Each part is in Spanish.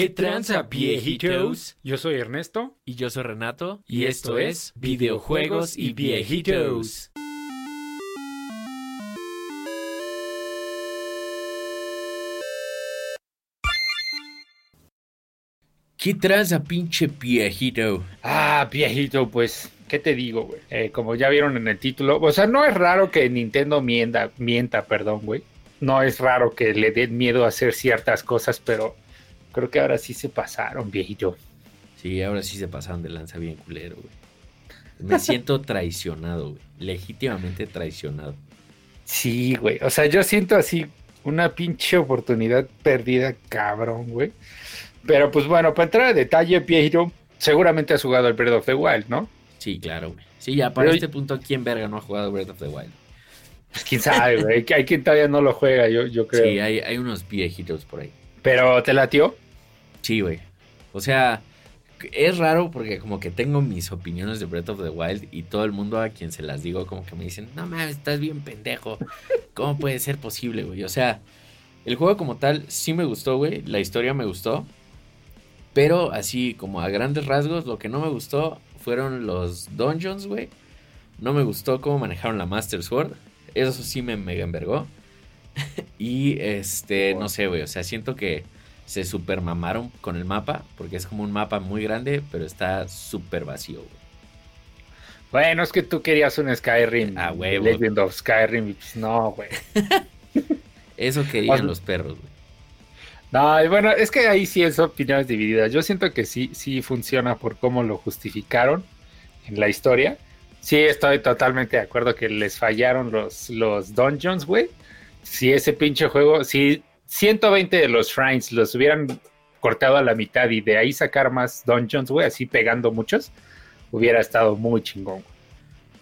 ¿Qué tranza, viejitos? Yo soy Ernesto. Y yo soy Renato. Y esto es Videojuegos y Viejitos. ¿Qué tranza, pinche viejito? Ah, viejito, pues, ¿qué te digo, güey? Eh, como ya vieron en el título, o sea, no es raro que Nintendo mienta, mienta, perdón, güey. No es raro que le den miedo a hacer ciertas cosas, pero creo que ahora sí se pasaron, viejito. Sí, ahora sí se pasaron de lanza bien culero, güey. Me siento traicionado, güey. Legítimamente traicionado. Sí, güey. O sea, yo siento así una pinche oportunidad perdida, cabrón, güey. Pero pues bueno, para entrar a detalle, Piero, seguramente has jugado el Breath of the Wild, ¿no? Sí, claro, güey. Sí, ya para este punto, ¿quién verga no ha jugado Breath of the Wild? Pues quién sabe, güey. Hay quien todavía no lo juega, yo, yo creo. Sí, hay, hay unos viejitos por ahí. ¿Pero te latió? Sí, güey. O sea, es raro porque como que tengo mis opiniones de Breath of the Wild y todo el mundo a quien se las digo como que me dicen, no mames, estás bien pendejo. ¿Cómo puede ser posible, güey? O sea, el juego como tal sí me gustó, güey. La historia me gustó. Pero así como a grandes rasgos, lo que no me gustó fueron los dungeons, güey. No me gustó cómo manejaron la Master Sword. Eso sí me mega envergó. y este, no sé, güey. O sea, siento que se super mamaron con el mapa. Porque es como un mapa muy grande, pero está súper vacío, güey. Bueno, es que tú querías un Skyrim. Ah, güey. Legend of Skyrim. Pues no, güey. Eso querían los perros, güey. No, bueno, es que ahí sí es opiniones divididas. Yo siento que sí, sí funciona por cómo lo justificaron en la historia. Sí, estoy totalmente de acuerdo que les fallaron los, los dungeons, güey. Si ese pinche juego, si 120 de los shrines los hubieran cortado a la mitad y de ahí sacar más dungeons, güey, así pegando muchos, hubiera estado muy chingón.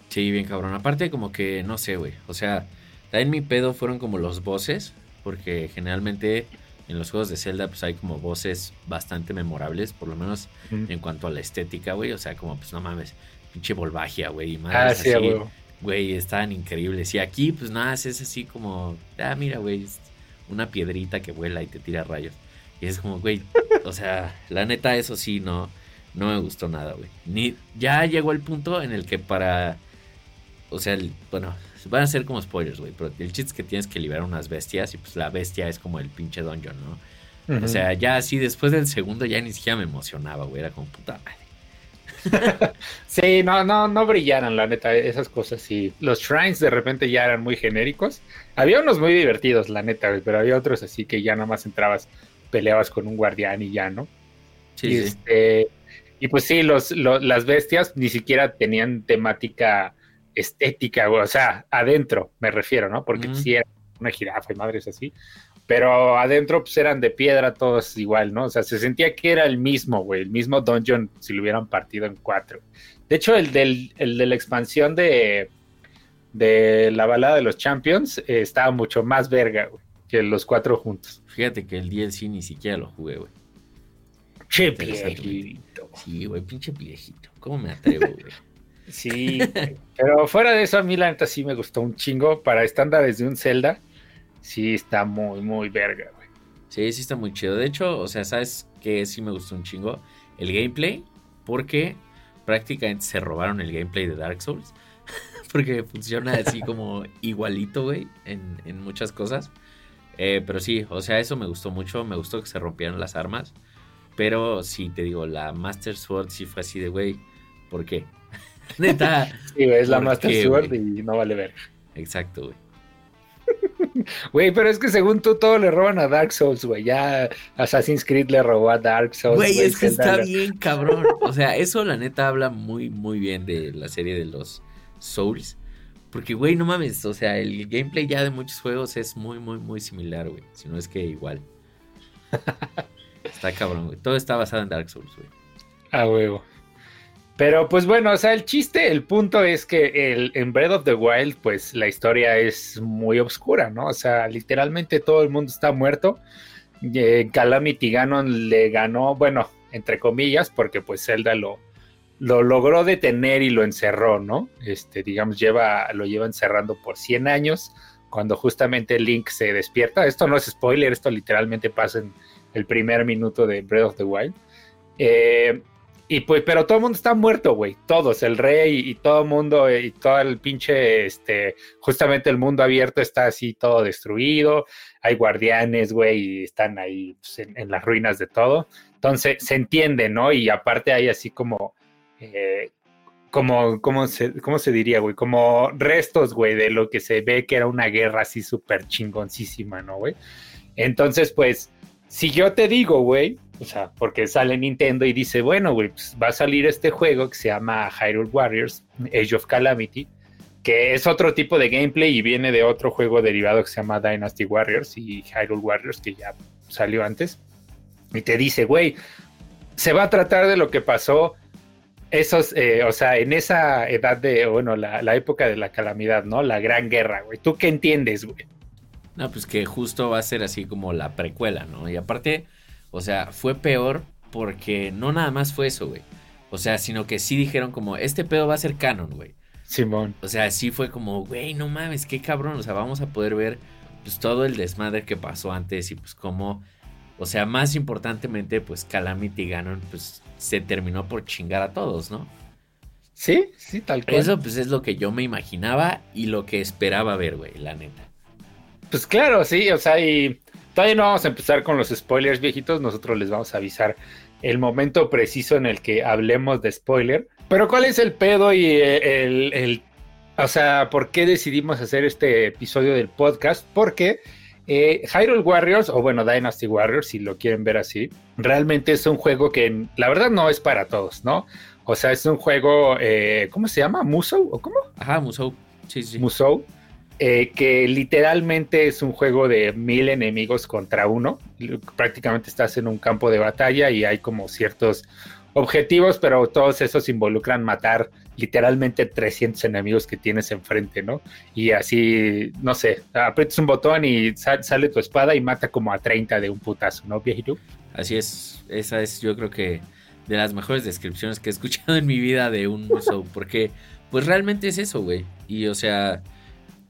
Sí, bien cabrón. Aparte como que, no sé, güey. O sea, también mi pedo fueron como los bosses, porque generalmente en los juegos de Zelda pues hay como voces bastante memorables, por lo menos en cuanto a la estética, güey. O sea, como pues no mames, pinche volvagia, güey. Ah, sí, así, güey, estaban increíbles. Y aquí pues nada, es así como, ah, mira, güey, una piedrita que vuela y te tira rayos. Y es como, güey, o sea, la neta eso sí, no, no me gustó nada, güey. Ni, ya llegó el punto en el que para, o sea, bueno, Van a ser como spoilers, güey. Pero el chiste es que tienes que liberar unas bestias. Y pues la bestia es como el pinche dungeon, ¿no? O sea, ya así después del segundo ya ni siquiera me emocionaba, güey. Era como puta madre. sí, no, no, no brillaron, la neta, esas cosas. Sí, los shrines de repente ya eran muy genéricos. Había unos muy divertidos, la neta, pero había otros así que ya nada más entrabas, peleabas con un guardián y ya, ¿no? Sí. Y, Este, y pues sí, los, las bestias ni siquiera tenían temática estética, o sea, adentro me refiero, ¿no? Porque si era una jirafa y madres así, pero adentro pues eran de piedra todos igual, ¿no? O sea, se sentía que era el mismo, güey, el mismo dungeon si lo hubieran partido en cuatro. De hecho, el, del, el de la expansión de, de la balada de los Champions eh, estaba mucho más verga, güey, que los cuatro juntos. Fíjate que el DLC ni siquiera lo jugué, güey. Che viejito. Sí, güey, pinche viejito. ¿Cómo me atrevo, güey? Sí, pero fuera de eso, a mí la neta sí me gustó un chingo. Para estándares de un Zelda, sí está muy, muy verga, güey. Sí, sí está muy chido. De hecho, o sea, ¿sabes qué sí me gustó un chingo? El gameplay, porque prácticamente se robaron el gameplay de Dark Souls. porque funciona así como igualito, güey, en, en, muchas cosas. Eh, pero sí, o sea, eso me gustó mucho. Me gustó que se rompieran las armas. Pero sí, te digo, la Master Sword sí fue así de, güey, ¿por qué? Neta. Sí, es la Master Sword y no vale ver. Exacto, güey. Güey, pero es que según tú todo le roban a Dark Souls, güey. Ya Assassin's Creed le robó a Dark Souls. Güey, es que está bien, cabrón. O sea, eso la neta habla muy, muy bien de la serie de los Souls. Porque, güey, no mames. O sea, el gameplay ya de muchos juegos es muy, muy, muy similar, güey. Si no es que igual. Está cabrón, güey. Todo está basado en Dark Souls, güey. A huevo. Pero pues bueno, o sea, el chiste, el punto es que el, en Breath of the Wild, pues la historia es muy oscura, ¿no? O sea, literalmente todo el mundo está muerto. Eh, Calamity Ganon le ganó, bueno, entre comillas, porque pues Zelda lo, lo logró detener y lo encerró, ¿no? Este, digamos, lleva, lo lleva encerrando por 100 años, cuando justamente Link se despierta. Esto no es spoiler, esto literalmente pasa en el primer minuto de Breath of the Wild. Eh, y pues, pero todo el mundo está muerto, güey. Todos, el rey y, todo el mundo y todo el pinche, este, justamente el mundo abierto está así todo destruido. Hay guardianes, güey, y están ahí pues, en, las ruinas de todo. Entonces, se entiende, ¿no? Y aparte hay así como, eh, como, ¿cómo se, ¿cómo se diría, güey? Como restos, güey, de lo que se ve que era una guerra así súper chingoncísima, ¿no, güey? Entonces, pues, si yo te digo, güey, o sea, porque sale Nintendo y dice, bueno, güey, pues va a salir este juego que se llama Hyrule Warriors, Age of Calamity, que es otro tipo de gameplay y viene de otro juego derivado que se llama Dynasty Warriors y Hyrule Warriors, que ya salió antes. Y te dice, güey, se va a tratar de lo que pasó esos, eh, o sea, en esa edad de, bueno, la, la, época de la calamidad, ¿no? La gran guerra, güey. ¿Tú qué entiendes, güey? No, pues que justo va a ser así como la precuela, ¿no? Y aparte, o sea, fue peor porque no nada más fue eso, güey. O sea, sino que sí dijeron como, este pedo va a ser canon, güey. Simón. O sea, sí fue como, güey, no mames, qué cabrón. O sea, vamos a poder ver pues todo el desmadre que pasó antes y pues cómo, o sea, más importantemente, pues Calamity Ganon, pues se terminó por chingar a todos, ¿no? Sí, sí, tal cual. Eso pues es lo que yo me imaginaba y lo que esperaba ver, güey, la neta. Pues claro, sí, o sea, y Todavía no vamos a empezar con los spoilers viejitos, nosotros les vamos a avisar el momento preciso en el que hablemos de spoiler. Pero ¿cuál es el pedo y el, o sea, por qué decidimos hacer este episodio del podcast? Porque eh, Hyrule Warriors, o bueno, Dynasty Warriors, si lo quieren ver así, realmente es un juego que la verdad no es para todos, ¿no? O sea, es un juego, eh, ¿cómo se llama? ¿Musou? ¿O cómo? Ajá, Musou. Sí, sí. Musou. Eh, que literalmente es un juego de mil enemigos contra uno. Prácticamente estás en un campo de batalla y hay como ciertos objetivos, pero todos esos involucran matar literalmente 300 enemigos que tienes enfrente, ¿no? Y así, no sé, aprietas un botón y sale tu espada y mata como a 30 de un putazo, ¿no, viejito? Así es, esa es yo creo que de las mejores descripciones que he escuchado en mi vida de un Musou, porque pues realmente es eso, güey. Y o sea,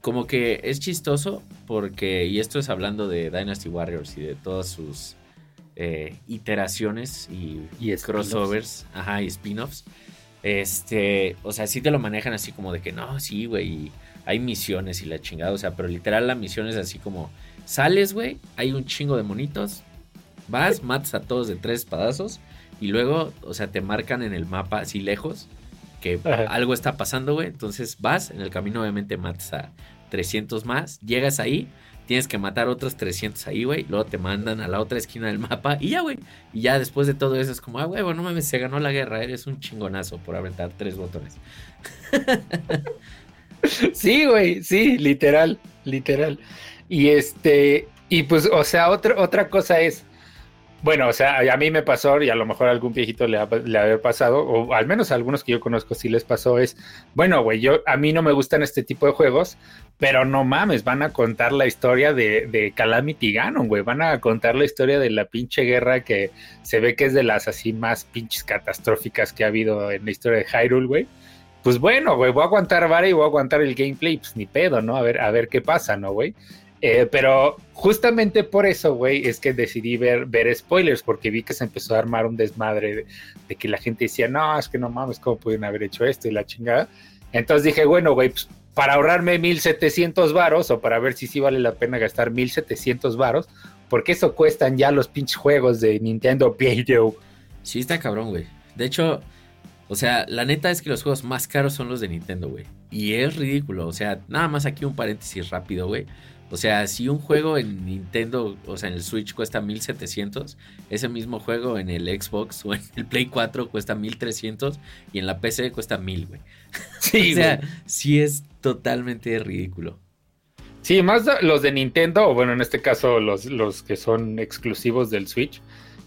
como que es chistoso porque, y esto es hablando de Dynasty Warriors y de todas sus eh, iteraciones y, crossovers, ajá, y spin-offs. Este, o sea, sí te lo manejan así como de que no, sí, güey, hay misiones y la chingada, o sea, pero literal la misión es así como sales, güey, hay un chingo de monitos, vas, matas a todos de tres espadazos y luego, o sea, te marcan en el mapa así lejos que algo está pasando, güey. Entonces vas, en el camino obviamente matas a 300 más, llegas ahí, tienes que matar otros 300 ahí, güey. Luego te mandan a la otra esquina del mapa y ya, güey. Y ya después de todo eso es como, ah, güey, no mames, se ganó la guerra, eres un chingonazo por apretar tres botones. sí, güey, sí, literal, literal. Y este, y pues, o sea, otra, otra cosa es, bueno, o sea, a mí me pasó, y a lo mejor algún viejito le ha, le pasado, o al menos a algunos que yo conozco sí les pasó, es, bueno, güey, yo, a mí no me gustan este tipo de juegos, pero no mames, van a contar la historia de, de Calamity Ganon, güey, van a contar la historia de la pinche guerra que se ve que es de las así más pinches catastróficas que ha habido en la historia de Hyrule, güey. Pues bueno, güey, voy a aguantar vara y voy a aguantar el gameplay, pues ni pedo, ¿no? A ver, a ver qué pasa, ¿no, güey? Eh, pero justamente por eso, güey, es que decidí ver, ver spoilers, porque vi que se empezó a armar un desmadre de, que la gente decía, no, es que no mames, ¿cómo pudieron haber hecho esto y la chingada? Entonces dije, bueno, güey, pues, para ahorrarme 1700 varos o para ver si sí vale la pena gastar 1700 varos, porque eso cuestan ya los pinches juegos de Nintendo Video. Sí, está cabrón, güey. De hecho, o sea, la neta es que los juegos más caros son los de Nintendo, güey. Y es ridículo. O sea, nada más aquí un paréntesis rápido, güey. O sea, si un juego en Nintendo, o sea, en el Switch cuesta 1700, ese mismo juego en el Xbox o en el Play 4 cuesta 1300 y en la PC cuesta 1000, güey. Sí, o sea, sí es totalmente ridículo. Sí, más los de Nintendo, o bueno, en este caso los, los que son exclusivos del Switch,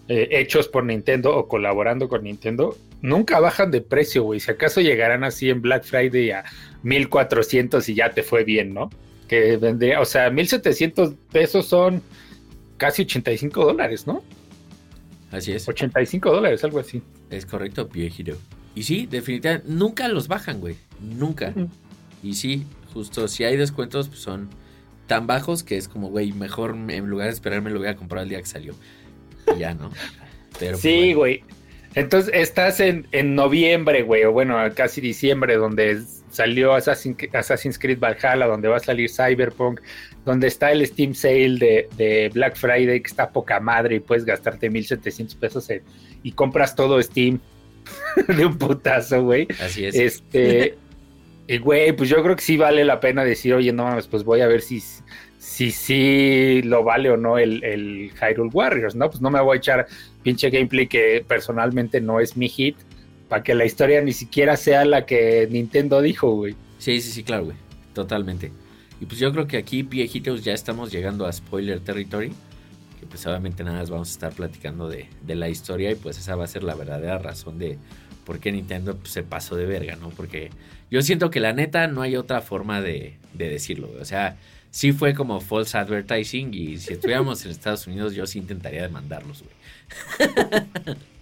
eh, hechos por Nintendo o colaborando con Nintendo, nunca bajan de precio, güey. Si acaso llegarán así en Black Friday a 1400 y ya te fue bien, ¿no? Que vendría, o sea, 1700 pesos son casi 85 dólares, ¿no? Así es. 85 dólares, algo así. Es correcto, viejito. Y sí, definitivamente, nunca los bajan, güey. Nunca. Y sí, justo, si hay descuentos, pues son tan bajos que es como, güey, mejor en lugar de esperarme lo voy a comprar el día que salió. Y ya, ¿no? Pero, sí, güey. Entonces estás en, en noviembre, güey, o bueno, casi diciembre, donde salió Assassin's Creed Valhalla, donde va a salir Cyberpunk, donde está el Steam Sale de, Black Friday, que está poca madre y puedes gastarte 1700 pesos y compras todo Steam de un putazo, güey. Así es. Este, güey, pues yo creo que sí vale la pena decir, oye, no mames, pues voy a ver si si sí lo vale o no el, el Hyrule Warriors, ¿no? Pues no me voy a echar pinche gameplay que personalmente no es mi hit, para que la historia ni siquiera sea la que Nintendo dijo, güey. Sí, sí, sí, claro, güey. Totalmente. Y pues yo creo que aquí, viejitos, ya estamos llegando a spoiler territory. Que pues obviamente nada más vamos a estar platicando de, la historia y pues esa va a ser la verdadera razón de por qué Nintendo pues, se pasó de verga, ¿no? Porque yo siento que la neta no hay otra forma de, de decirlo, güey. O sea, sí fue como false advertising y si estuviéramos en Estados Unidos yo sí intentaría demandarlos, güey.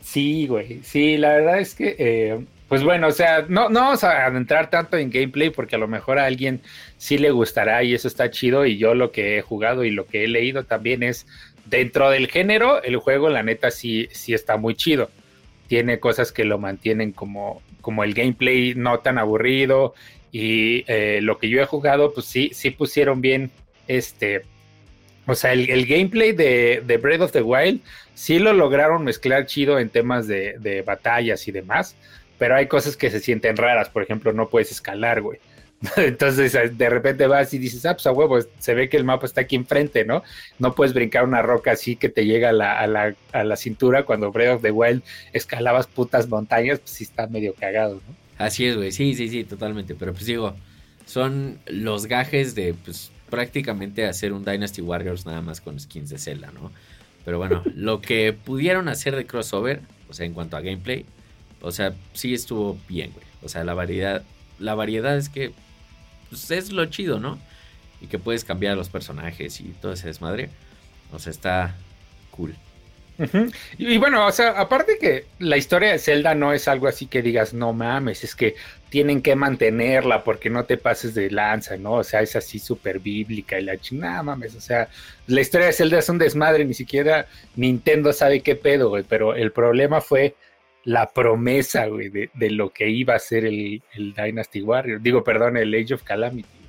Sí, güey, sí, la verdad es que, eh, pues bueno, o sea, no, no vamos a adentrar tanto en gameplay porque a lo mejor a alguien sí le gustará y eso está chido y yo lo que he jugado y lo que he leído también es dentro del género, el juego la neta sí, sí está muy chido. Tiene cosas que lo mantienen como, como el gameplay no tan aburrido y eh, lo que yo he jugado, pues sí, sí pusieron bien este. O sea, el, gameplay de, de, Breath of the Wild sí lo lograron mezclar chido en temas de, de, batallas y demás, pero hay cosas que se sienten raras. Por ejemplo, no puedes escalar, güey. Entonces, de repente vas y dices, ah, pues a huevo, se ve que el mapa está aquí enfrente, ¿no? No puedes brincar una roca así que te llega a la, a la, a la cintura cuando Breath of the Wild escalabas putas montañas, pues sí está medio cagado, ¿no? Así es, güey. Sí, sí, sí, totalmente. Pero pues digo, son los gajes de pues prácticamente hacer un Dynasty Warriors nada más con skins de Zelda, ¿no? Pero bueno, lo que pudieron hacer de crossover, o sea, en cuanto a gameplay, o sea, sí estuvo bien, güey. O sea, la variedad, la variedad es que pues, es lo chido, ¿no? Y que puedes cambiar los personajes y todo ese desmadre. O sea, está cool y, bueno, o sea, aparte que la historia de Zelda no es algo así que digas, no mames, es que tienen que mantenerla porque no te pases de lanza, ¿no? O sea, es así súper bíblica y la chingada, mames, o sea, la historia de Zelda es un desmadre, ni siquiera Nintendo sabe qué pedo, güey, pero el problema fue la promesa, güey, de, lo que iba a ser el, el Dynasty Warrior, digo, perdón, el Age of Calamity.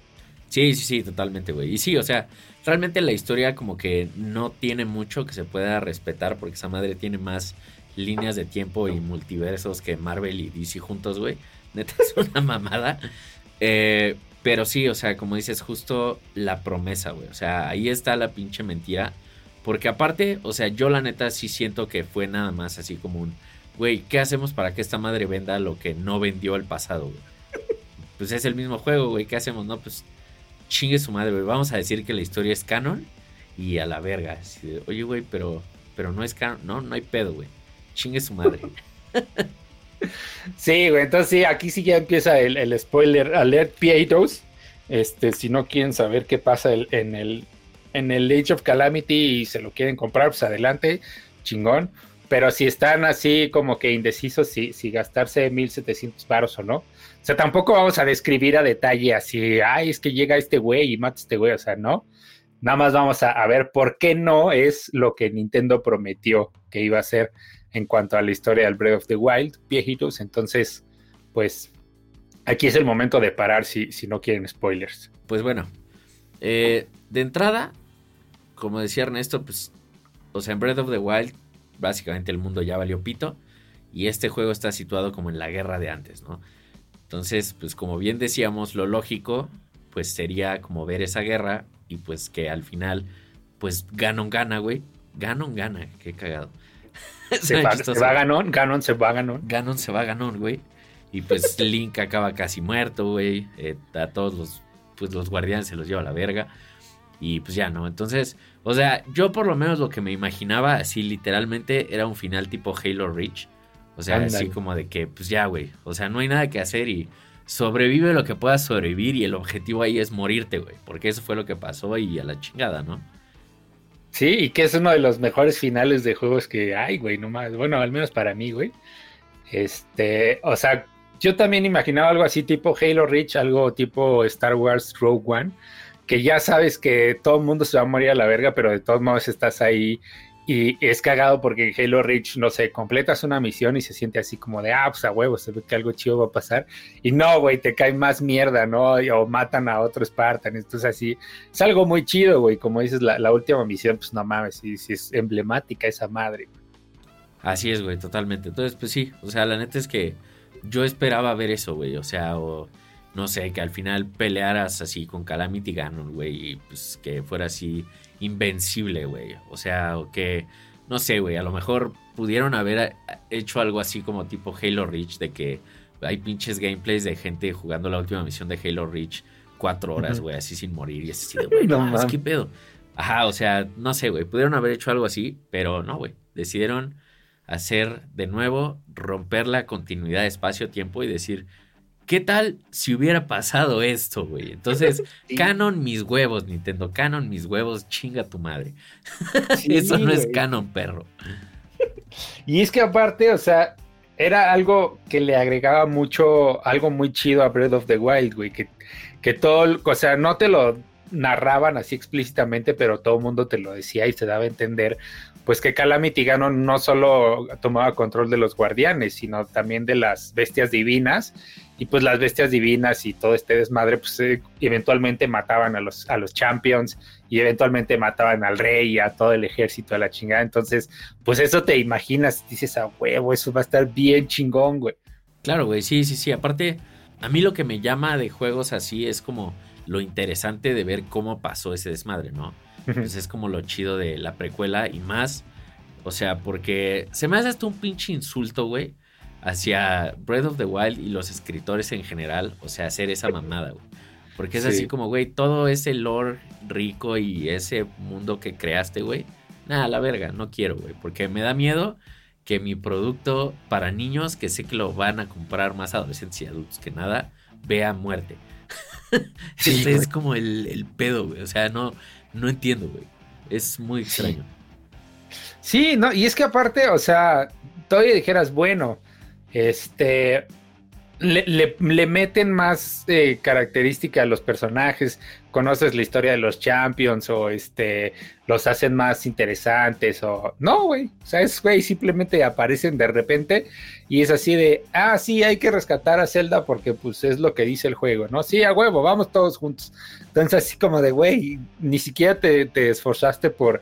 Sí, sí, sí, totalmente, güey. Y sí, o sea, realmente la historia como que no tiene mucho que se pueda respetar porque esa madre tiene más líneas de tiempo y multiversos que Marvel y DC juntos, güey. Neta es una mamada. Eh, pero sí, o sea, como dices, justo la promesa, güey. O sea, ahí está la pinche mentira. Porque aparte, o sea, yo la neta sí siento que fue nada más así como un, güey, ¿qué hacemos para que esta madre venda lo que no vendió el pasado, güey? Pues es el mismo juego, güey, ¿qué hacemos? No, pues chingue su madre, güey. Vamos a decir que la historia es canon y a la verga. Oye, güey, pero, pero no es canon. No, no hay pedo, güey. Chingue su madre. sí, güey. Entonces, sí, aquí sí ya empieza el, spoiler alert Pietros. Este, si no quieren saber qué pasa en el, en el Age of Calamity y se lo quieren comprar, pues adelante, chingón. Pero si están así como que indecisos si, si gastarse 1700 varos o no. O sea, tampoco vamos a describir a detalle así, ay, es que llega este güey y mata a este güey, o sea, no. Nada más vamos a, ver por qué no es lo que Nintendo prometió que iba a ser en cuanto a la historia del Breath of the Wild, viejitos. Entonces, pues aquí es el momento de parar si, si no quieren spoilers. Pues bueno, eh, de entrada, como decía Ernesto, pues, o sea, en Breath of the Wild básicamente el mundo ya valió pito y este juego está situado como en la guerra de antes, ¿no? Entonces, pues como bien decíamos, lo lógico pues sería como ver esa guerra y pues que al final pues Ganon gana, güey. Ganon gana, qué cagado. Se va, se va, Ganon, Ganon se va Ganon. Ganon se va Ganon, güey. Y pues Link acaba casi muerto, güey. Eh, a todos los, pues los guardianes se los lleva a la verga. Y pues ya, ¿no? Entonces, o sea, yo por lo menos lo que me imaginaba, así literalmente, era un final tipo Halo Reach. O sea, así como de que, pues ya, güey. O sea, no hay nada que hacer y sobrevive lo que puedas sobrevivir y el objetivo ahí es morirte, güey. Porque eso fue lo que pasó y a la chingada, ¿no? Sí, y que es uno de los mejores finales de juegos que hay, güey, no más. Bueno, al menos para mí, güey. Este, o sea, yo también imaginaba algo así tipo Halo Reach, algo tipo Star Wars Rogue One que ya sabes que todo el mundo se va a morir a la verga, pero de todos modos estás ahí Y es cagado porque en Halo Reach, no sé, completas una misión y se siente así como de, ah, pues a huevo, se ve que algo chido va a pasar. Y no, güey, te cae más mierda, ¿no? O matan a otro Spartan. Entonces así, es algo muy chido, güey. Como dices, la, última misión, pues no mames, sí, sí es emblemática esa madre. Así es, güey, totalmente. Entonces, pues sí, o sea, la neta es que yo esperaba ver eso, güey. O sea, o no sé, que al final pelearas así con Calamity Ganon, güey, y pues que fuera así invencible, güey. O sea, o que, no sé, güey, a lo mejor pudieron haber hecho algo así como tipo Halo Reach, de que hay pinches gameplays de gente jugando la última misión de Halo Reach cuatro horas, güey, así sin morir y así de, güey, no, ¿qué pedo? Ajá, o sea, no sé, güey, pudieron haber hecho algo así, pero no, güey, decidieron hacer de nuevo, romper la continuidad de espacio-tiempo y decir, ¿Qué tal si hubiera pasado esto, güey? Entonces, canon mis huevos, Nintendo. Canon mis huevos, chinga tu madre. Eso no es canon, perro. Y es que aparte, o sea, era algo que le agregaba mucho, algo muy chido a Breath of the Wild, güey. Que, que todo, o sea, no te lo narraban así explícitamente, pero todo el mundo te lo decía y se daba a entender pues que Calamity Ganon no solo tomaba control de los guardianes, sino también de las bestias divinas. Y pues las bestias divinas y todo este desmadre, pues eh, eventualmente mataban a los, a los champions y eventualmente mataban al rey y a todo el ejército de la chingada. Entonces, pues eso te imaginas, dices a huevo, eso va a estar bien chingón, güey. Claro, güey, sí, sí, sí. Aparte, a mí lo que me llama de juegos así es como lo interesante de ver cómo pasó ese desmadre, ¿no? Pues es como lo chido de la precuela y más. O sea, porque se me hace hasta un pinche insulto, güey, hacia Breath of the Wild y los escritores en general. O sea, hacer esa mamada, güey. Porque es así como, güey, todo ese lore rico y ese mundo que creaste, güey. Nada, la verga, no quiero, güey. Porque me da miedo que mi producto para niños, que sé que lo van a comprar más adolescentes y adultos que nada, vea muerte. Sí, es como el, el pedo, güey. O sea, no, no entiendo, güey. Es muy extraño. Sí. no, y es que aparte, o sea, todavía dijeras, bueno, este, le, meten más eh, característica a los personajes, conoces la historia de los champions o este, los hacen más interesantes o no, güey, o sea, es, güey, simplemente aparecen de repente y es así de, ah, sí, hay que rescatar a Zelda porque pues es lo que dice el juego, ¿no? Sí, a huevo, vamos todos juntos. Entonces así como de, güey, ni siquiera te, te esforzaste por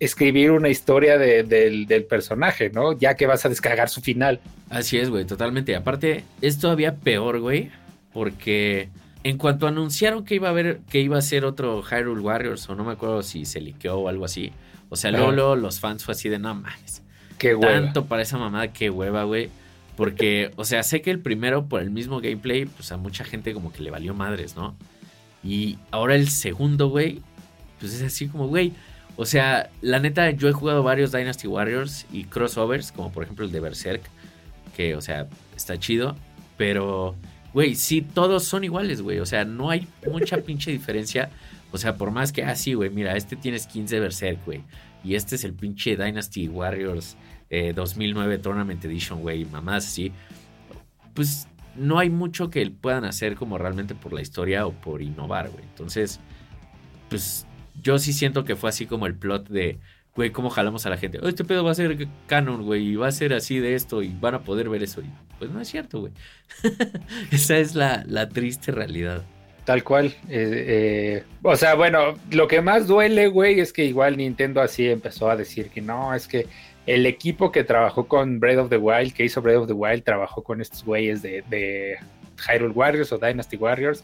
escribir una historia del, personaje, ¿no? Ya que vas a descargar su final. Así es, güey, totalmente. Aparte, es todavía peor, güey, porque en cuanto anunciaron que iba a haber, que iba a ser otro Hyrule Warriors, o no me acuerdo si se liqueó o algo así, o sea, luego, los fans fue así de, no mames. Qué hueva. Tanto para esa mamada, qué hueva, güey. Porque, o sea, sé que el primero, por el mismo gameplay, pues a mucha gente como que le valió madres, ¿no? Y ahora el segundo, güey, pues es así como, güey, o sea, la neta, yo he jugado varios Dynasty Warriors y crossovers, como por ejemplo el de Berserk, que, o sea, está chido, pero, güey, sí, todos son iguales, güey. O sea, no hay mucha pinche diferencia. O sea, por más que, ah, sí, güey, mira, este tiene skins de Berserk, güey. Y este es el pinche Dynasty Warriors 2009 eh, Tournament Edition, güey, mamás así. Pues no hay mucho que puedan hacer como realmente por la historia o por innovar, güey. Entonces, pues yo sí siento que fue así como el plot de, güey, ¿cómo jalamos a la gente? Oh, este pedo va a ser canon, güey, y va a ser así de esto, y van a poder ver eso. Y pues no es cierto, güey. Esa es la, triste realidad. Tal cual. Eh, eh, o sea, bueno, lo que más duele, güey, es que igual Nintendo así empezó a decir que no, es que el equipo que trabajó con Breath of the Wild, que hizo Breath of the Wild, trabajó con estos güeyes de, de Hyrule Warriors o Dynasty Warriors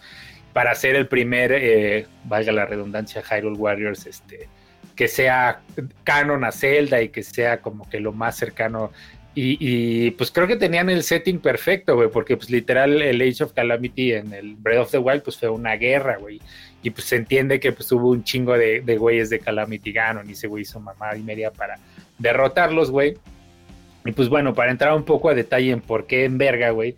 para hacer el primer, eh, valga la redundancia, Hyrule Warriors, este, que sea canon a Zelda y que sea como que lo más cercano. Y, pues creo que tenían el setting perfecto, güey, porque pues literal el Age of Calamity en el Breath of the Wild pues fue una guerra, güey. Y pues se entiende que pues hubo un chingo de, de güeyes de Calamity Ganon y ese güey hizo mamá y media para derrotarlos, güey. Y pues bueno, para entrar un poco a detalle en por qué en verga, güey,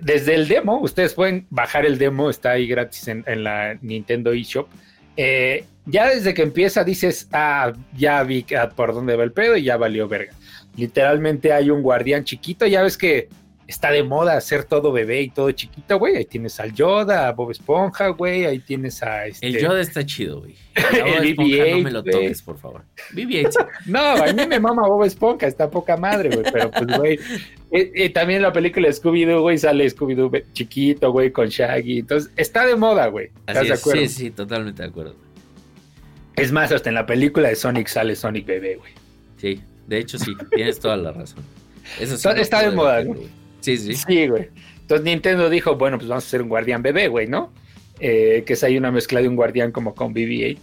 desde el demo, ustedes pueden bajar el demo, está ahí gratis en, la Nintendo eShop. Eh, ya desde que empieza dices, ah, ya vi por dónde va el pedo y ya valió verga. Literalmente hay un guardián chiquito, ya ves que está de moda hacer todo bebé y todo chiquito, güey. Ahí tienes al Yoda, a Bob Esponja, güey. Ahí tienes a este... El Yoda está chido, güey. El BB-8, no me lo toques, por favor. BB-8. no, a mí me mama Bob Esponja, está poca madre, güey. Pero pues, güey. Y, también en la película Scooby-Doo, güey, sale Scooby-Doo chiquito, güey, con Shaggy. Entonces, está de moda, güey. ¿Estás de acuerdo? Sí, sí, totalmente de acuerdo. Es más, hasta en la película de Sonic sale Sonic bebé, güey. Sí, de hecho sí, tienes toda la razón. Eso sí está de moda, güey. Sí, sí. Sí, güey. Entonces Nintendo dijo, bueno, pues vamos a hacer un guardián bebé, güey, ¿no? Eh, que es ahí una mezcla de un guardián como con BB-8.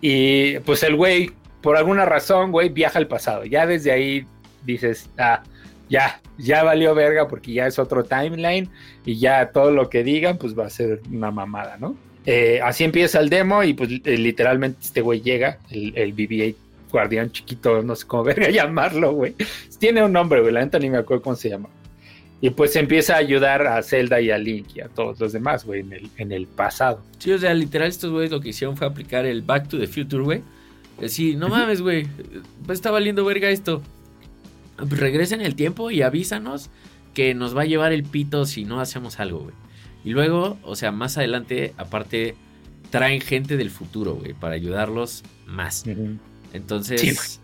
Y pues el güey, por alguna razón, güey, viaja al pasado. Ya desde ahí dices, ah, ya, ya valió verga porque ya es otro timeline y ya todo lo que digan, pues va a ser una mamada, ¿no? Eh, así empieza el demo y pues eh, literalmente este güey llega, el, el BB-8 guardián chiquito, no sé cómo verga llamarlo, güey. Tiene un nombre, güey, la neta ni me acuerdo cómo se llama. Y pues empieza a ayudar a Zelda y a Link y a todos los demás, güey, en el, en el pasado. Sí, o sea, literal estos güeyes lo que hicieron fue aplicar el Back to the Future, güey. Sí, no mames, güey, está valiendo verga esto. Regresa en el tiempo y avísanos que nos va a llevar el pito si no hacemos algo, güey. Y luego, o sea, más adelante, aparte, traen gente del futuro, güey, para ayudarlos más. Entonces,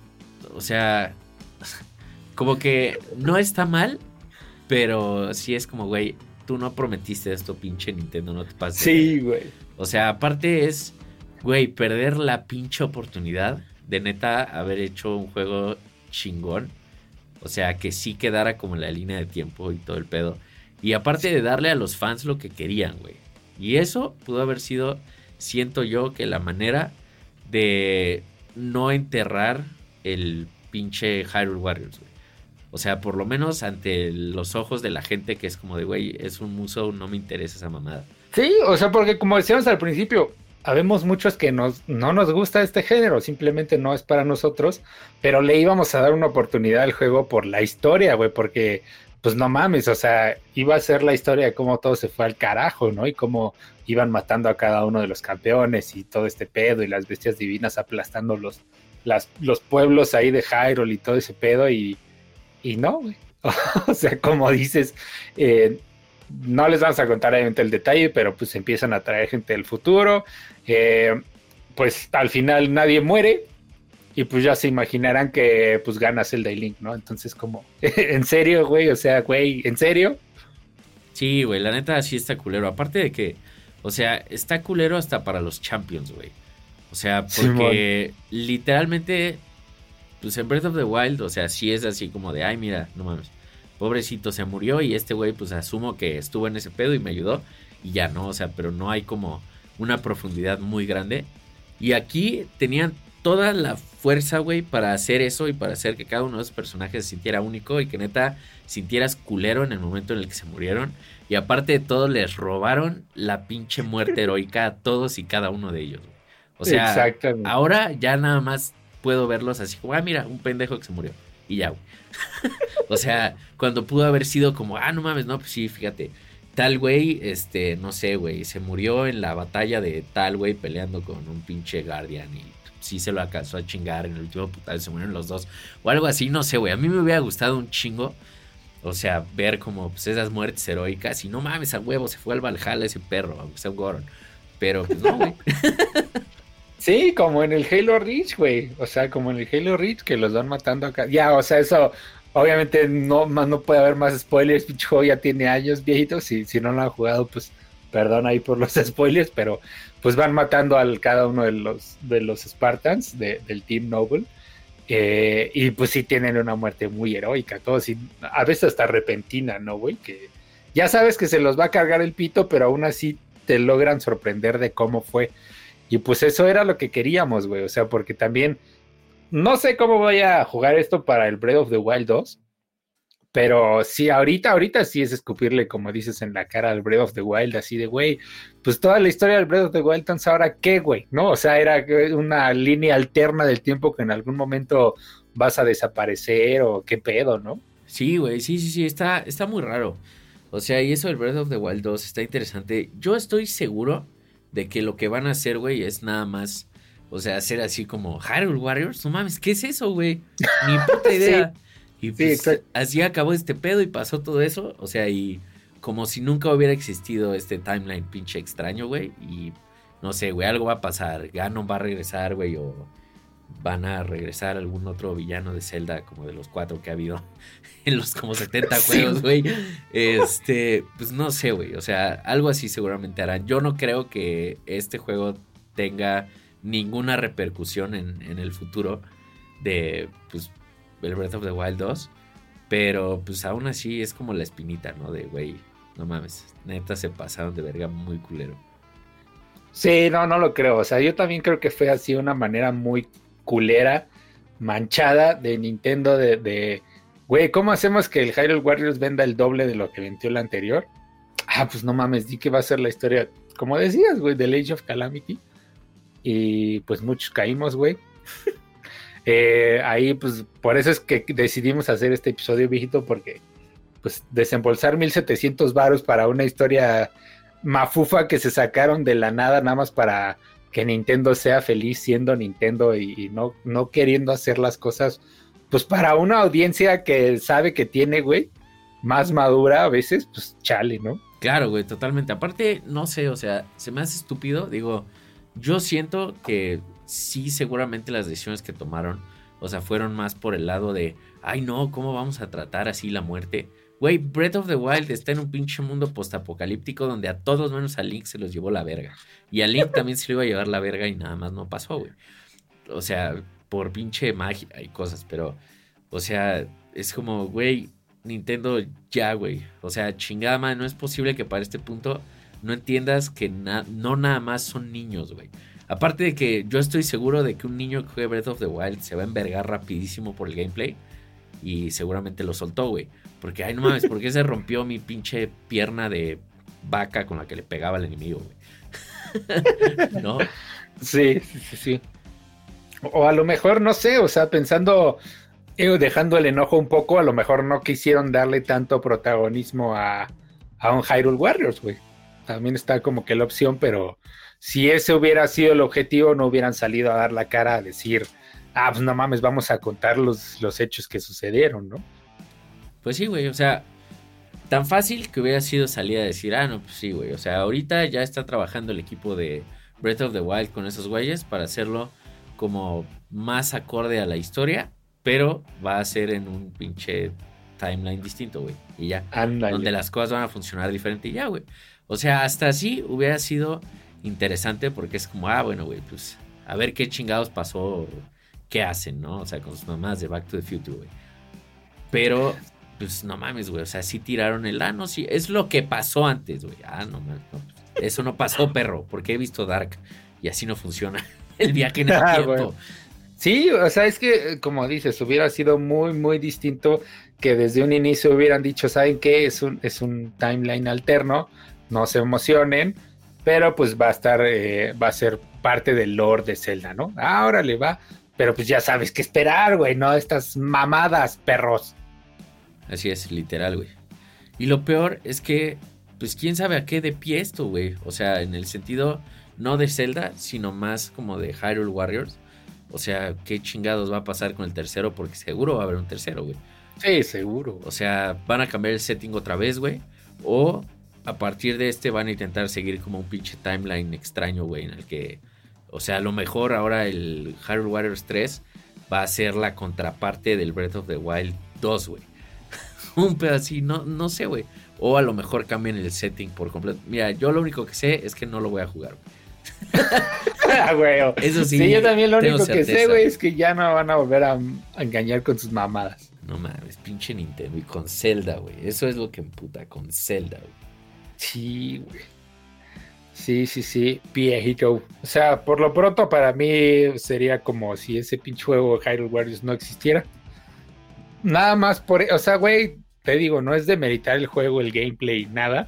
o sea, como que no está mal, pero sí es como, güey, tú no prometiste esto, pinche Nintendo, no te pases. Sí, güey. O sea, aparte es, güey, perder la pinche oportunidad de neta haber hecho un juego chingón. O sea, que sí quedara como en la línea de tiempo y todo el pedo. Y aparte de darle a los fans lo que querían, güey. Y eso pudo haber sido, siento yo, que la manera de no enterrar el pinche Hyrule Warriors, güey. O sea, por lo menos ante los ojos de la gente que es como de, güey, es un muso, no me interesa esa mamada. Sí, o sea, porque como decíamos al principio, habemos muchos que nos, no nos gusta este género, simplemente no es para nosotros, pero le íbamos a dar una oportunidad al juego por la historia, güey, porque pues no mames, o sea, iba a ser la historia de cómo todo se fue al carajo, ¿no? Y cómo iban matando a cada uno de los campeones y todo este pedo y las bestias divinas aplastando los, las, los pueblos ahí de Hyrule y todo ese pedo y y no, güey. o sea, como dices, eh, no les vamos a contar obviamente el detalle, pero pues empiezan a traer gente del futuro. Eh, pues al final nadie muere. Y pues ya se imaginarán que pues gana Zelda y Link, ¿no? Entonces como, ¿en serio, güey? O sea, güey, ¿en serio? Sí, güey, la neta sí está culero. Aparte de que, o sea, está culero hasta para los champions, güey. O sea, porque literalmente pues en Breath of the Wild, o sea, sí es así como de, ay, mira, no mames, pobrecito se murió y este güey, pues asumo que estuvo en ese pedo y me ayudó y ya no, o sea, pero no hay como una profundidad muy grande. Y aquí tenían toda la fuerza, güey, para hacer eso y para hacer que cada uno de esos personajes se sintiera único y que neta sintieras culero en el momento en el que se murieron. Y aparte de todo, les robaron la pinche muerte heroica a todos y cada uno de ellos. O sea, ahora ya nada más puedo verlos así como, ah, mira, un pendejo que se murió. Y ya, güey. o sea, cuando pudo haber sido como, ah, no mames, no, pues sí, fíjate. Tal güey, este, no sé, güey, se murió en la batalla de tal güey peleando con un pinche Guardian y sí se lo alcanzó a chingar en el último putal, se murieron los dos. O algo así, no sé, güey. A mí me hubiera gustado un chingo. O sea, ver como pues, esas muertes heroicas. Y no mames, a huevo, se fue al Valhalla ese perro, aunque sea Goron. Pero pues no, güey. Sí, como en el Halo Reach, güey. O sea, como en el Halo Reach que los van matando acá. Ya, o sea, eso obviamente no, no puede haber más spoilers. Pinche ya tiene años viejitos. Si, si no lo han jugado, pues perdón ahí por los spoilers, pero pues van matando a cada uno de los, de los Spartans del Team Noble. Eh, y pues sí tienen una muerte muy heroica, todos, a veces hasta repentina, ¿no, güey? Que ya sabes que se los va a cargar el pito, pero aún así te logran sorprender de cómo fue. Y pues eso era lo que queríamos, güey. O sea, porque también no sé cómo voy a jugar esto para el Breath of the Wild 2. Pero sí, ahorita, ahorita sí es escupirle, como dices, en la cara al Breath of the Wild, así de, güey, pues toda la historia del Breath of the Wild, entonces ahora qué, güey, ¿no? O sea, era una línea alterna del tiempo que en algún momento vas a desaparecer o qué pedo, ¿no? Sí, güey, sí, sí, sí, está, está muy raro. O sea, y eso del Breath of the Wild 2 está interesante. Yo estoy seguro de que lo que van a hacer, güey, es nada más, o sea, hacer así como Hyrule Warriors. No mames, ¿qué es eso, güey? Ni puta idea. Y pues, así acabó este pedo y pasó todo eso. O sea, y como si nunca hubiera existido este timeline pinche extraño, güey. Y no sé, güey, algo va a pasar. Ganon va a regresar, güey, o van a regresar algún otro villano de Zelda, como de los cuatro que ha habido en los como 70 juegos, güey. Este, pues no sé, güey. O sea, algo así seguramente harán. Yo no creo que este juego tenga ninguna repercusión en, en el futuro de, pues, el Breath of the Wild 2. Pero, pues, aún así es como la espinita, ¿no? De, güey, no mames, neta se pasaron de verga muy culero. Sí, no, no lo creo. O sea, yo también creo que fue así una manera muy culera, manchada de Nintendo de, güey, ¿cómo hacemos que el Hyrule Warriors venda el doble de lo que vendió el anterior? Ah, pues no mames, di que va a ser la historia, como decías, güey, del Age of Calamity. Y pues muchos caímos, güey. Eh, ahí, pues, por eso es que decidimos hacer este episodio, viejito, porque, pues, desembolsar 1700 varos para una historia mafufa que se sacaron de la nada, nada más para que Nintendo sea feliz siendo Nintendo y, no, no queriendo hacer las cosas, pues para una audiencia que sabe que tiene, güey, más madura a veces, pues chale, ¿no? Claro, güey, totalmente. Aparte, no sé, o sea, se me hace estúpido. Digo, yo siento que sí, seguramente las decisiones que tomaron, o sea, fueron más por el lado de, ay no, ¿cómo vamos a tratar así la muerte? Güey, Breath of the Wild está en un pinche mundo postapocalíptico donde a todos menos a Link se los llevó la verga. Y a Link también se le iba a llevar la verga y nada más no pasó, güey. O sea, por pinche magia y cosas, pero, o sea, es como, güey, Nintendo ya, güey. O sea, chingada madre, no es posible que para este punto no entiendas que no nada más son niños, güey. Aparte de que yo estoy seguro de que un niño que juegue Breath of the Wild se va a envergar rapidísimo por el gameplay y seguramente lo soltó, güey. Porque, ay, no mames, ¿por qué se rompió mi pinche pierna de vaca con la que le pegaba al enemigo, güey? ¿No? Sí, sí, sí. O a lo mejor, no sé, o sea, pensando, dejando el enojo un poco, a lo mejor no quisieron darle tanto protagonismo a, a un Hyrule Warriors, güey. También está como que la opción, pero si ese hubiera sido el objetivo, no hubieran salido a dar la cara a decir, ah, pues no mames, vamos a contar los, los hechos que sucedieron, ¿no? Pues sí, güey, o sea, tan fácil que hubiera sido salir a decir, ah, no, pues sí, güey, o sea, ahorita ya está trabajando el equipo de Breath of the Wild con esos güeyes para hacerlo como más acorde a la historia, pero va a ser en un pinche timeline distinto, güey, y ya, donde las cosas van a funcionar diferente y ya, güey. O sea, hasta así hubiera sido interesante porque es como, ah, bueno, güey, pues a ver qué chingados pasó qué hacen, ¿no? O sea, con sus mamás de Back to the Future, güey. Pero, pues no mames, güey. O sea, sí tiraron el ano, sí. Es lo que pasó antes, güey. Ah, no mames. eso no pasó, perro, porque he visto Dark y así no funciona el viaje en el ah, tiempo. Sí, o sea, es que, como dices, hubiera sido muy, muy distinto que desde un inicio hubieran dicho, ¿saben qué? Es un, es un timeline alterno, no se emocionen, pero pues va a estar, eh, va a ser parte del lore de Zelda, ¿no? Ahora le va, pero pues ya sabes qué esperar, güey, ¿no? Estas mamadas, perros. Así es, literal, güey. Y lo peor es que, pues quién sabe a qué de pie esto, güey. O sea, en el sentido no de Zelda, sino más como de Hyrule Warriors. O sea, qué chingados va a pasar con el tercero, porque seguro va a haber un tercero, güey. Sí, seguro. O sea, van a cambiar el setting otra vez, güey. O a partir de este van a intentar seguir como un pinche timeline extraño, güey, en el que o sea, a lo mejor ahora el Hyrule Warriors 3 va a ser la contraparte del Breath of the Wild 2, güey. Un pedacito, no, no sé, güey. O a lo mejor cambien el setting por completo. Mira, yo lo único que sé es que no lo voy a jugar, ah, güey. Eso sí. Sí, yo también lo único que sé, güey, es que ya no van a volver a, engañar con sus mamadas. No mames, pinche Nintendo. Y con Zelda, güey. Eso es lo que emputa, con Zelda, güey. Sí, güey. Sí, sí, sí, viejito. O sea, por lo pronto para mí sería como si ese pinche juego Hyrule Warriors no existiera. Nada más por, o sea, güey, te digo, no es de meritar el juego, el gameplay, nada.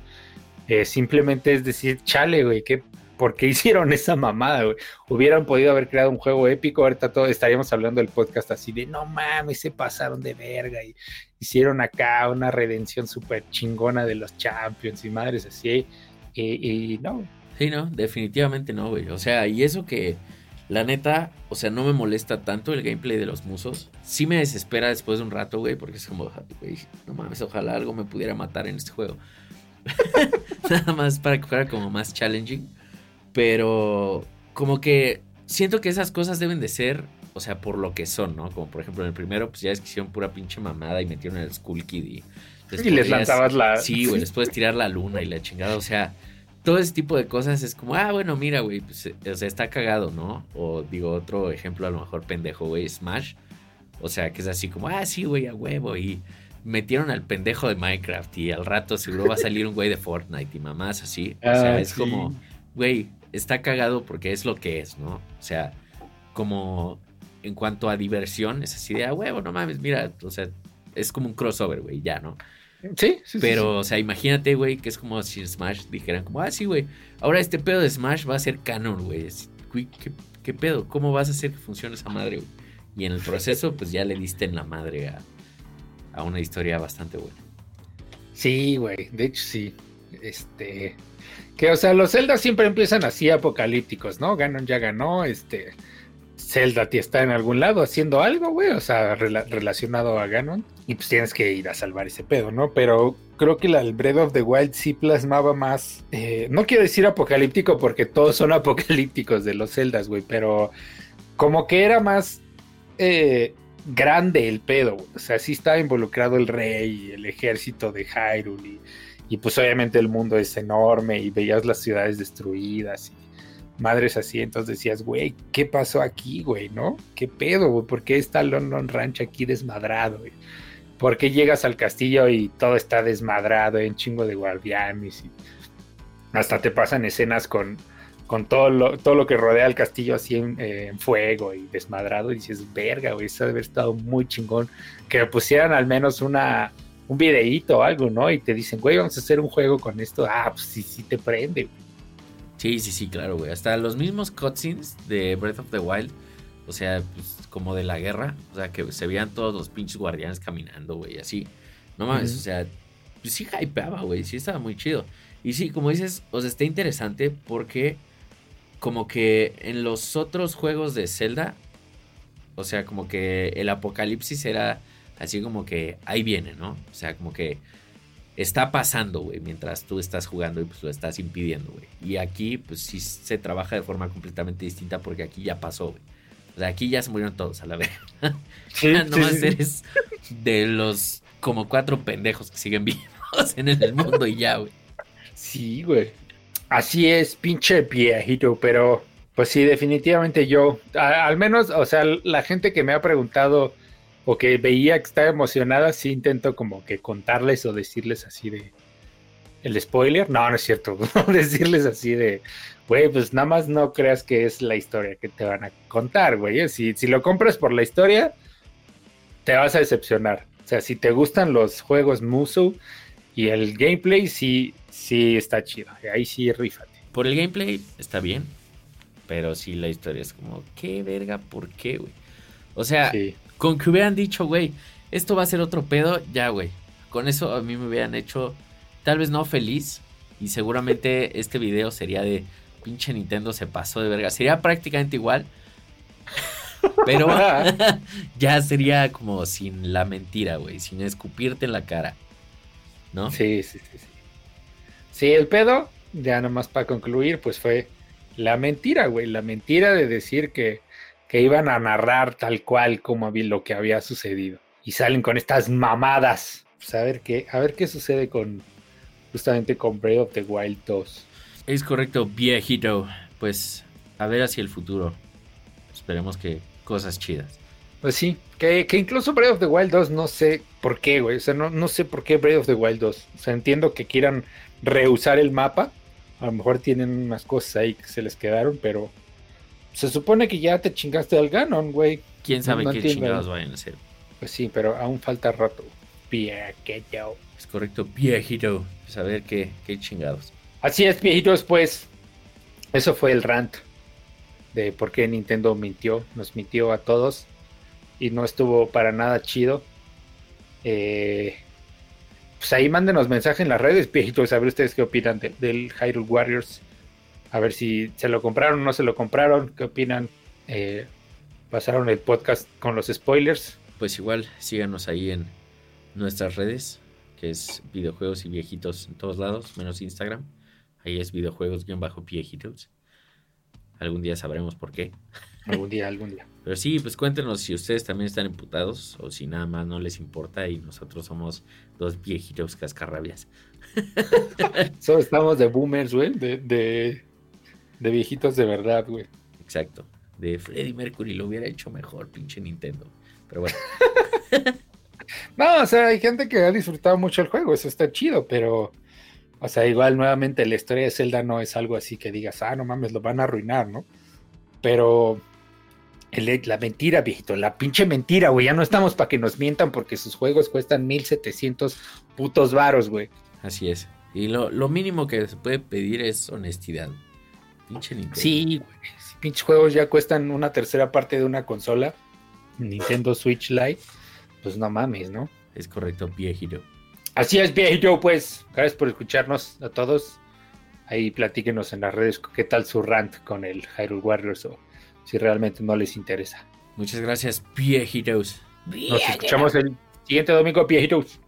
Eh, simplemente es decir, chale, güey, que ¿por qué hicieron esa mamada, güey? Hubieran podido haber creado un juego épico, ahorita todo estaríamos hablando del podcast así de, no mames, se pasaron de verga y hicieron acá una redención súper chingona de los champions y madres así. Y, y no, Sí, no, definitivamente no, güey. O sea, y eso que La neta, o sea, no me molesta tanto el gameplay de los musos. Sí me desespera después de un rato, güey, porque es como, güey, no mames, ojalá algo me pudiera matar en este juego. Nada más para que fuera como más challenging. Pero como que siento que esas cosas deben de ser, o sea, por lo que son, ¿no? Como por ejemplo en el primero, pues ya es que hicieron pura pinche mamada y metieron el Skull Kid y... y les lanzabas la... Sí, güey, les puedes tirar la luna y la chingada, o sea todo ese tipo de cosas es como, ah, bueno, mira, güey, pues, eh, o sea, está cagado, ¿no? O digo, otro ejemplo a lo mejor pendejo, güey, Smash. O sea, que es así como, ah, sí, güey, a huevo. Y metieron al pendejo de Minecraft y al rato seguro va a salir un güey de Fortnite y mamás así. O sea, ah, es como, güey, está cagado porque es lo que es, ¿no? O sea, como en cuanto a diversión, es así de, ah, huevo, no mames, mira, o sea, es como un crossover, güey, ya, ¿no? Sí, sí. Pero, o sea, imagínate, güey, que es como si Smash dijeran como, ah, sí, güey, ahora este pedo de Smash va a ser canon, güey. ¿Qué, ¿Qué, pedo? ¿Cómo vas a hacer que funcione esa madre, güey? Y en el proceso, pues ya le diste en la madre a, a una historia bastante buena. Sí, güey, de hecho sí. Este. Que, o sea, los Zelda siempre empiezan así apocalípticos, ¿no? Ganon ya ganó, este. Zelda está en algún lado haciendo algo, güey, o sea, relacionado a Ganon. Y pues tienes que ir a salvar ese pedo, ¿no? Pero creo que el Breath of the Wild sí plasmaba más. Eh, no quiero decir apocalíptico porque todos son apocalípticos de los Zeldas, güey, pero como que era más eh, grande el pedo. O sea, sí estaba involucrado el rey, el ejército de Hyrule y, y pues obviamente el mundo es enorme y veías las ciudades destruidas y madres así, entonces decías, güey, ¿qué pasó aquí, güey, no? ¿Qué pedo, güey? ¿Por qué está London Ranch aquí desmadrado, güey? ¿Por qué llegas al castillo y todo está desmadrado, en chingo de guardianes y hasta te pasan escenas con, con todo, lo, todo lo que rodea el castillo así en, fuego y desmadrado y dices, verga, güey, eso debe haber estado muy chingón. Que pusieran al menos una, un videíto o algo, ¿no? Y te dicen, güey, vamos a hacer un juego con esto. Ah, pues sí, sí te prende, güey. Sí, sí, sí, claro, güey. Hasta los mismos cutscenes de Breath of the Wild, o sea, pues, como de la guerra, o sea, que se veían todos los pinches guardianes caminando, güey, así. No mames, o sea, pues sí hypeaba, güey, sí estaba muy chido. Y sí, como dices, o sea, está interesante porque como que en los otros juegos de Zelda, o sea, como que el apocalipsis era así como que ahí viene, ¿no? O sea, como que está pasando, güey, mientras tú estás jugando y pues lo estás impidiendo, güey. Y aquí, pues sí se trabaja de forma completamente distinta porque aquí ya pasó, güey. O sea, aquí ya se murieron todos a la vez. Sí, Nomás eres de los como cuatro pendejos que siguen vivos en el mundo y ya, güey. Sí, güey. Así es, pinche viejito, pero pues sí, definitivamente yo, al menos, o sea, la gente que me ha preguntado o que veía que estaba emocionada, sí intento como que contarles o decirles así de el spoiler. No, no es cierto. decirles así de, güey, pues nada más no creas que es la historia que te van a contar, güey. Si, si lo compras por la historia, te vas a decepcionar. O sea, si te gustan los juegos Musu y el gameplay, sí, sí está chido. Ahí sí, rífate. Por el gameplay está bien, pero sí la historia es como, ¿qué verga? ¿Por qué, güey? O sea, con que hubieran dicho, güey, esto va a ser otro pedo, ya, güey. Con eso a mí me hubieran hecho, tal vez no feliz, y seguramente este video sería de pinche Nintendo se pasó de verga. Sería prácticamente igual. Pero ya sería como sin la mentira, güey, sin escupirte en la cara. ¿No? Sí, sí, sí, sí. Sí, el pedo, ya nomás para concluir, pues fue la mentira, güey. La mentira de decir que que iban a narrar tal cual como lo que había sucedido. Y salen con estas mamadas. Pues a ver qué, a ver qué sucede con justamente con Breath of the Wild 2. Es correcto, viejito. Pues a ver hacia el futuro. Esperemos que cosas chidas. Pues sí, que, incluso Breath of the Wild 2 no sé por qué, güey. O sea, no, no sé por qué Breath of the Wild 2. O sea, entiendo que quieran reusar el mapa. A lo mejor tienen unas cosas ahí que se les quedaron, pero se supone que ya te chingaste al Ganon, güey. ¿Quién sabe qué chingados vayan a hacer? Pues sí, pero aún falta rato. Viejito. Es correcto, viejito. A ver qué, qué chingados. Así es, viejitos, pues. Eso fue el rant de por qué Nintendo mintió. Nos mintió a todos. Y no estuvo para nada chido. Eh, pues ahí mándenos mensaje en las redes, viejitos, a ver ustedes qué opinan del Hyrule Warriors. A ver si se lo compraron o no se lo compraron. ¿Qué opinan? eh, pasaron el podcast con los spoilers. Pues igual, síganos ahí en nuestras redes, que es videojuegos y viejitos en todos lados, menos Instagram. Ahí es videojuegos-viejitos. Algún día sabremos por qué. Algún día, algún día. Pero sí, pues cuéntenos si ustedes también están imputados o si nada más no les importa y nosotros somos dos viejitos cascarrabias. Solo estamos de boomers, güey, de, de, de viejitos de verdad, güey. Exacto. De Freddie Mercury lo hubiera hecho mejor, pinche Nintendo. Pero bueno. no, o sea, hay gente que ha disfrutado mucho el juego, eso está chido, pero, o sea, igual nuevamente la historia de Zelda no es algo así que digas, ah, no mames, lo van a arruinar, ¿no? Pero el, la mentira, viejito, la pinche mentira, güey, ya no estamos para que nos mientan porque sus juegos cuestan 1700 putos varos, güey. Así es. Y lo, lo mínimo que se puede pedir es honestidad. Pinche Nintendo. Sí, güey. Pinches juegos ya cuestan una tercera parte de una consola, Nintendo Switch Lite, pues no mames, ¿no? Es correcto, viejito. Así es, viejito, pues. Gracias por escucharnos a todos. Ahí platíquenos en las redes qué tal su rant con el Hyrule Warriors o si realmente no les interesa. Muchas gracias, viejitos. Nos escuchamos el siguiente domingo, viejitos.